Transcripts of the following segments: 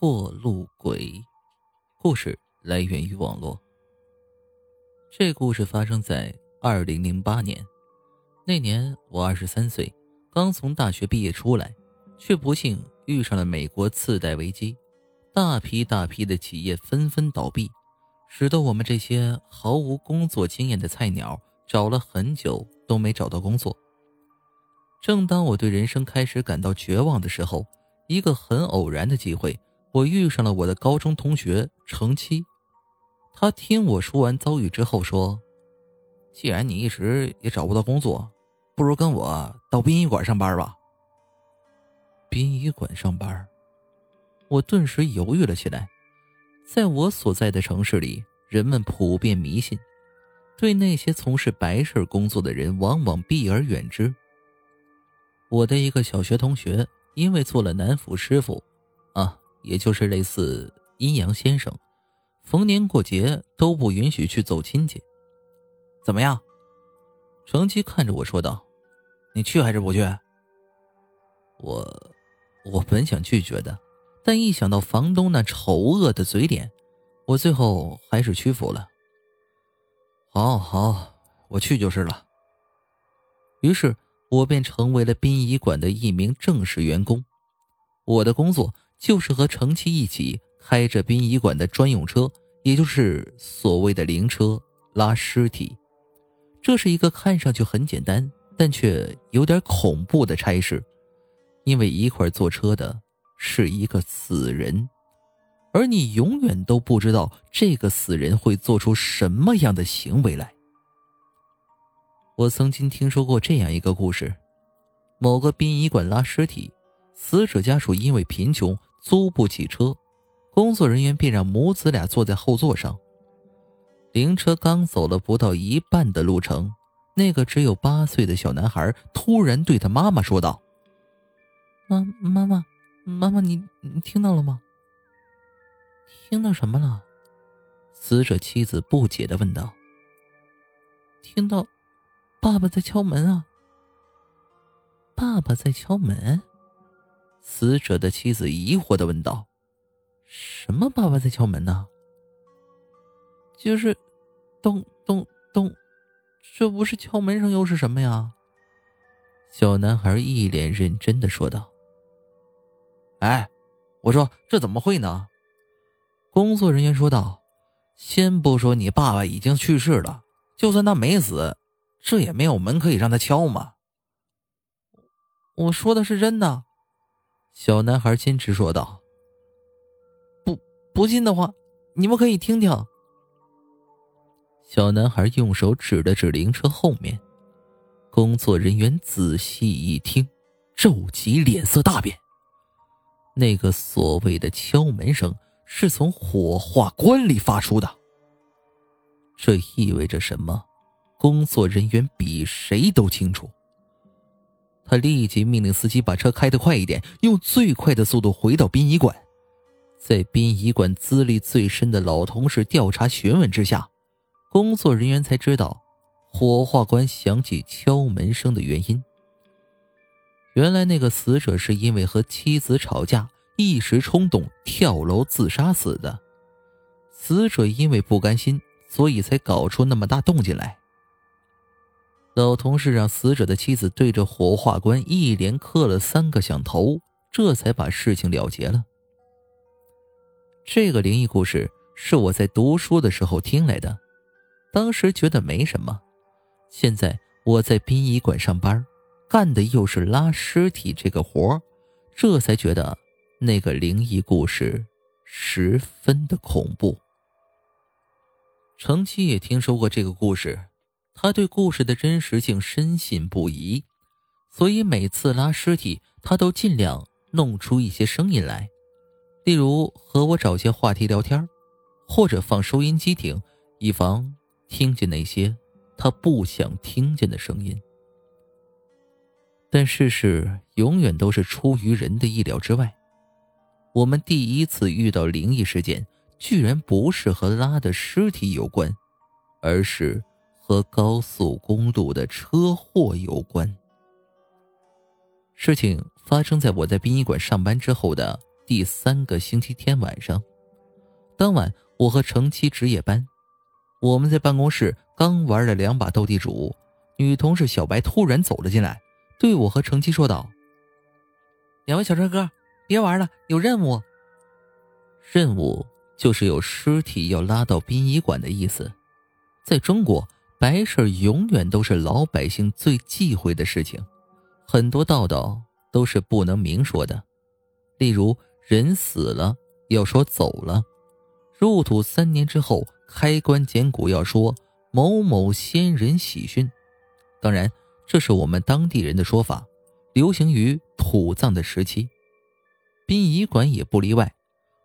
过路鬼，故事来源于网络。这故事发生在二零零八年，那年我二十三岁，刚从大学毕业出来，却不幸遇上了美国次贷危机，大批大批的企业纷纷倒闭，使得我们这些毫无工作经验的菜鸟找了很久都没找到工作。正当我对人生开始感到绝望的时候，一个很偶然的机会。我遇上了我的高中同学程七，他听我说完遭遇之后说：“既然你一直也找不到工作，不如跟我到殡仪馆上班吧。”殡仪馆上班，我顿时犹豫了起来。在我所在的城市里，人们普遍迷信，对那些从事白事工作的人往往避而远之。我的一个小学同学因为做了南府师傅，啊。也就是类似阴阳先生，逢年过节都不允许去走亲戚。怎么样？程七看着我说道：“你去还是不去？”我，我本想拒绝的，但一想到房东那丑恶的嘴脸，我最后还是屈服了。好好，我去就是了。于是我便成为了殡仪馆的一名正式员工。我的工作。就是和程七一起开着殡仪馆的专用车，也就是所谓的灵车拉尸体。这是一个看上去很简单，但却有点恐怖的差事，因为一块坐车的是一个死人，而你永远都不知道这个死人会做出什么样的行为来。我曾经听说过这样一个故事：某个殡仪馆拉尸体，死者家属因为贫穷。租不起车，工作人员便让母子俩坐在后座上。灵车刚走了不到一半的路程，那个只有八岁的小男孩突然对他妈妈说道：“妈，妈妈，妈妈，你你听到了吗？听到什么了？”死者妻子不解的问道。“听到，爸爸在敲门啊！爸爸在敲门。”死者的妻子疑惑的问道：“什么？爸爸在敲门呢？”“就是，咚咚咚，这不是敲门声又是什么呀？”小男孩一脸认真的说道。“哎，我说这怎么会呢？”工作人员说道：“先不说你爸爸已经去世了，就算他没死，这也没有门可以让他敲嘛。”“我说的是真的。”小男孩坚持说道：“不不信的话，你们可以听听。”小男孩用手指了指灵车后面，工作人员仔细一听，皱起脸色大变。那个所谓的敲门声是从火化棺里发出的。这意味着什么？工作人员比谁都清楚。他立即命令司机把车开得快一点，用最快的速度回到殡仪馆。在殡仪馆资历最深的老同事调查询问之下，工作人员才知道火化棺响起敲门声的原因。原来那个死者是因为和妻子吵架，一时冲动跳楼自杀死的。死者因为不甘心，所以才搞出那么大动静来。老同事让死者的妻子对着火化棺一连磕了三个响头，这才把事情了结了。这个灵异故事是我在读书的时候听来的，当时觉得没什么。现在我在殡仪馆上班，干的又是拉尸体这个活这才觉得那个灵异故事十分的恐怖。程七也听说过这个故事。他对故事的真实性深信不疑，所以每次拉尸体，他都尽量弄出一些声音来，例如和我找些话题聊天，或者放收音机听，以防听见那些他不想听见的声音。但事实永远都是出于人的意料之外，我们第一次遇到灵异事件，居然不是和拉的尸体有关，而是。和高速公路的车祸有关。事情发生在我在殡仪馆上班之后的第三个星期天晚上，当晚我和程七值夜班，我们在办公室刚玩了两把斗地主，女同事小白突然走了进来，对我和程七说道：“两位小帅哥，别玩了，有任务。任务就是有尸体要拉到殡仪馆的意思。在中国，白事永远都是老百姓最忌讳的事情，很多道道都是不能明说的，例如。”人死了要说走了，入土三年之后开棺捡骨要说某某先人喜讯。当然，这是我们当地人的说法，流行于土葬的时期。殡仪馆也不例外，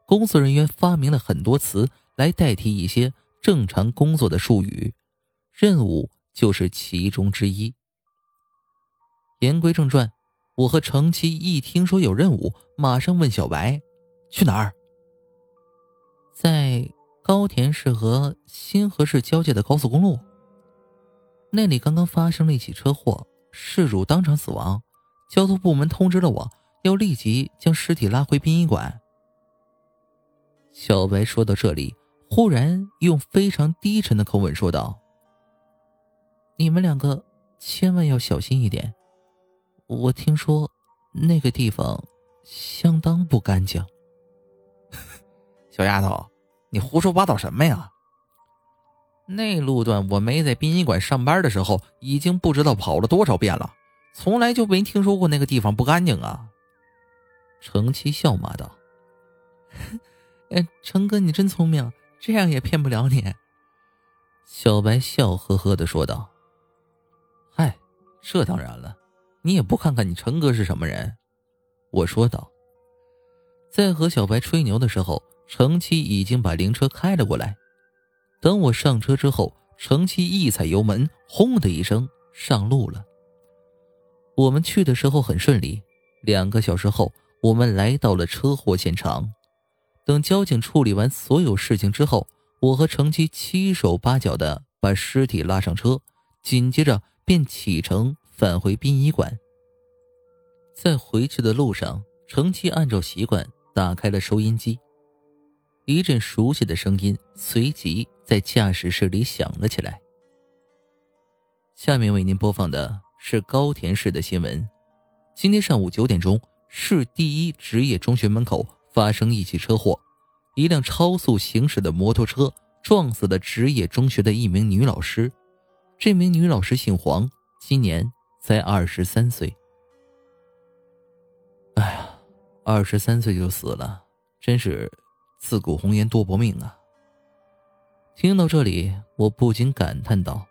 工作人员发明了很多词来代替一些正常工作的术语，任务就是其中之一。言归正传。我和程七一听说有任务，马上问小白：“去哪儿？”在高田市和新河市交界的高速公路。那里刚刚发生了一起车祸，事主当场死亡。交通部门通知了我，要立即将尸体拉回殡仪馆。小白说到这里，忽然用非常低沉的口吻说道：“你们两个千万要小心一点。”我听说，那个地方相当不干净。小丫头，你胡说八道什么呀？那路段我没在殡仪馆上班的时候，已经不知道跑了多少遍了，从来就没听说过那个地方不干净啊。程七笑骂道：“ 哎，程哥，你真聪明，这样也骗不了你。”小白笑呵呵的说道：“，这当然了。”你也不看看你陈哥是什么人，我说道。在和小白吹牛的时候，程七已经把灵车开了过来。等我上车之后，程七一踩油门，轰的一声上路了。我们去的时候很顺利，两个小时后，我们来到了车祸现场。等交警处理完所有事情之后，我和程七七手八脚的把尸体拉上车，紧接着便启程。返回殡仪馆，在回去的路上，程七按照习惯打开了收音机，一阵熟悉的声音随即在驾驶室里响了起来。下面为您播放的是高田市的新闻：今天上午九点钟，市第一职业中学门口发生一起车祸，一辆超速行驶的摩托车撞死了职业中学的一名女老师。这名女老师姓黄，今年。才二十三岁，哎呀，二十三岁就死了，真是自古红颜多薄命啊！听到这里，我不禁感叹道：“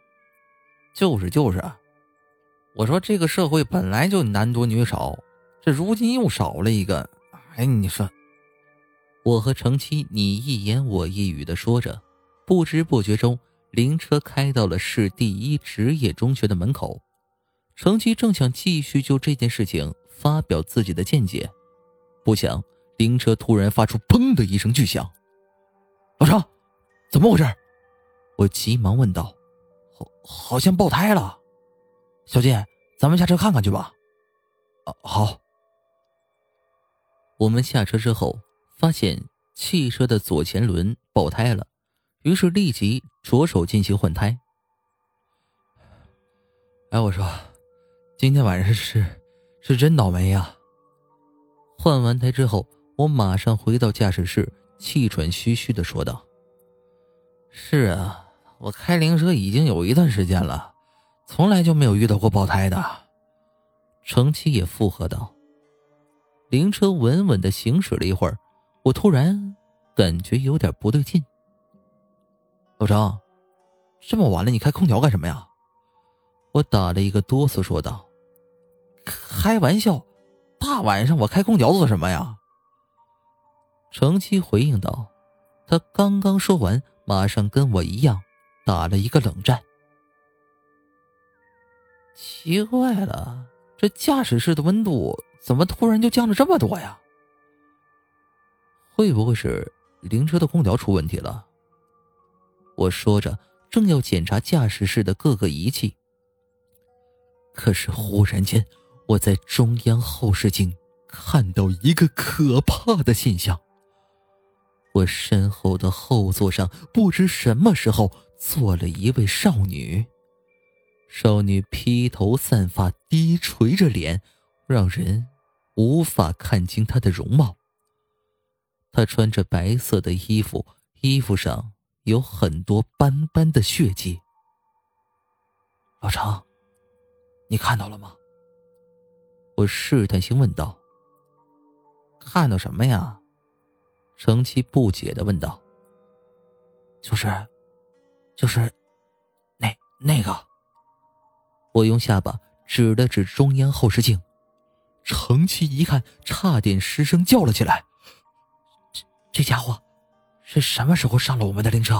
就是就是，我说这个社会本来就男多女少，这如今又少了一个。哎，你说，我和程七你一言我一语的说着，不知不觉中，灵车开到了市第一职业中学的门口。程七正想继续就这件事情发表自己的见解，不想灵车突然发出“砰”的一声巨响。老程，怎么回事？我急忙问道。好，好像爆胎了。小金，咱们下车看看去吧。啊，好。我们下车之后，发现汽车的左前轮爆胎了，于是立即着手进行换胎。哎，我说。今天晚上是，是真倒霉呀！换完胎之后，我马上回到驾驶室，气喘吁吁的说道：“是啊，我开灵车已经有一段时间了，从来就没有遇到过爆胎的。”程七也附和道：“灵车稳稳的行驶了一会儿，我突然感觉有点不对劲。老张，这么晚了，你开空调干什么呀？”我打了一个哆嗦，说道。开玩笑，大晚上我开空调做什么呀？程七回应道。他刚刚说完，马上跟我一样打了一个冷战。奇怪了，这驾驶室的温度怎么突然就降了这么多呀？会不会是灵车的空调出问题了？我说着，正要检查驾驶室的各个仪器，可是忽然间。我在中央后视镜看到一个可怕的现象：我身后的后座上，不知什么时候坐了一位少女。少女披头散发，低垂着脸，让人无法看清她的容貌。她穿着白色的衣服，衣服上有很多斑斑的血迹。老程，你看到了吗？我试探性问道。看到什么呀？程七不解的问道。就是，就是，那那个。我用下巴指了指中央后视镜，程七一看，差点失声叫了起来：“这这家伙是什么时候上了我们的灵车？”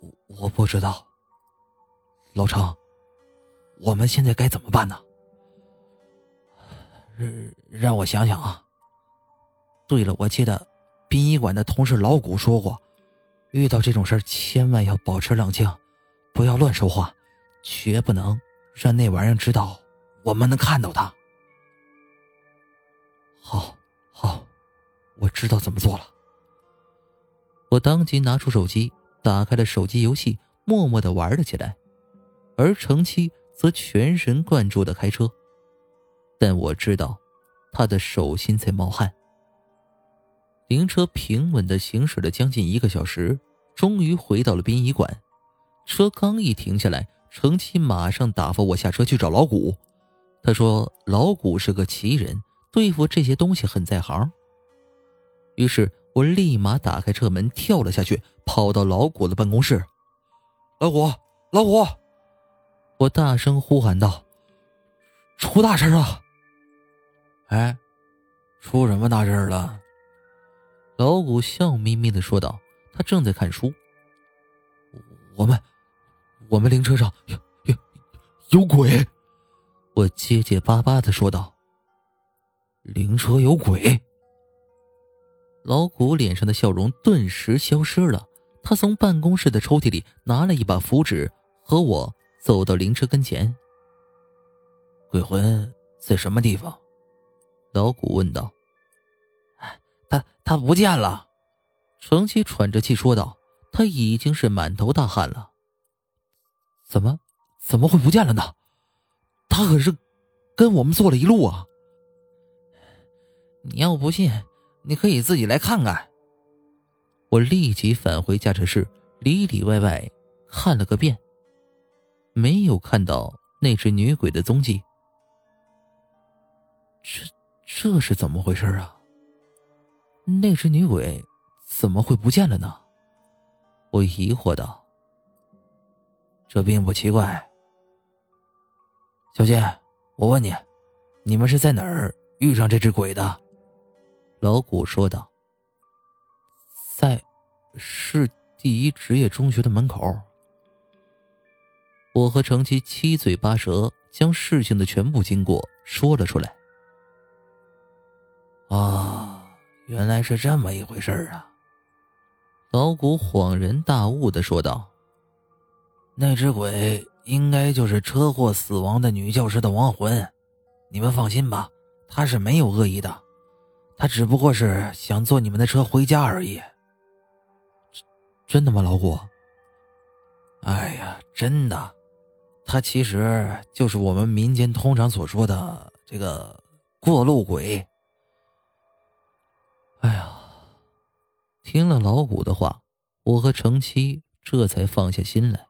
我我不知道。老程，我们现在该怎么办呢？让让我想想啊。对了，我记得殡仪馆的同事老古说过，遇到这种事千万要保持冷静，不要乱说话。绝不能让那玩意儿知道我们能看到他。好，我知道怎么做了。我当即拿出手机，打开了手机游戏，默默的玩了起来，而程七则全神贯注的开车。但我知道，他的手心在冒汗。灵车平稳的行驶了将近一个小时，终于回到了殡仪馆。车刚一停下来。程七马上打发我下车去找老谷，他说老谷是个奇人，对付这些东西很在行。于是我立马打开车门跳了下去，跑到老谷的办公室。老谷，老谷，我大声呼喊道：“出大事了！”哎，出什么大事了？老谷笑眯眯的说道：“他正在看书。我们。”我们灵车上有有有鬼，我结结巴巴的说道：“灵车有鬼。”老谷脸上的笑容顿时消失了。他从办公室的抽屉里拿了一把符纸，和我走到灵车跟前。“鬼魂在什么地方？”老谷问道。“他他不见了。”程七喘着气说道。他已经是满头大汗了。怎么，怎么会不见了呢？他可是跟我们坐了一路啊！你要不信，你可以自己来看看。我立即返回驾驶室，里里外外看了个遍，没有看到那只女鬼的踪迹。这这是怎么回事啊？那只女鬼怎么会不见了呢？我疑惑道。这并不奇怪，小金，我问你，你们是在哪儿遇上这只鬼的？老谷说道：“在市第一职业中学的门口。”我和程七七嘴八舌将事情的全部经过说了出来。啊，原来是这么一回事啊！老谷恍然大悟的说道。那只鬼应该就是车祸死亡的女教师的亡魂，你们放心吧，他是没有恶意的，他只不过是想坐你们的车回家而已。真的吗，老谷？哎呀，真的，他其实就是我们民间通常所说的这个过路鬼。哎呀，听了老谷的话，我和程七这才放下心来。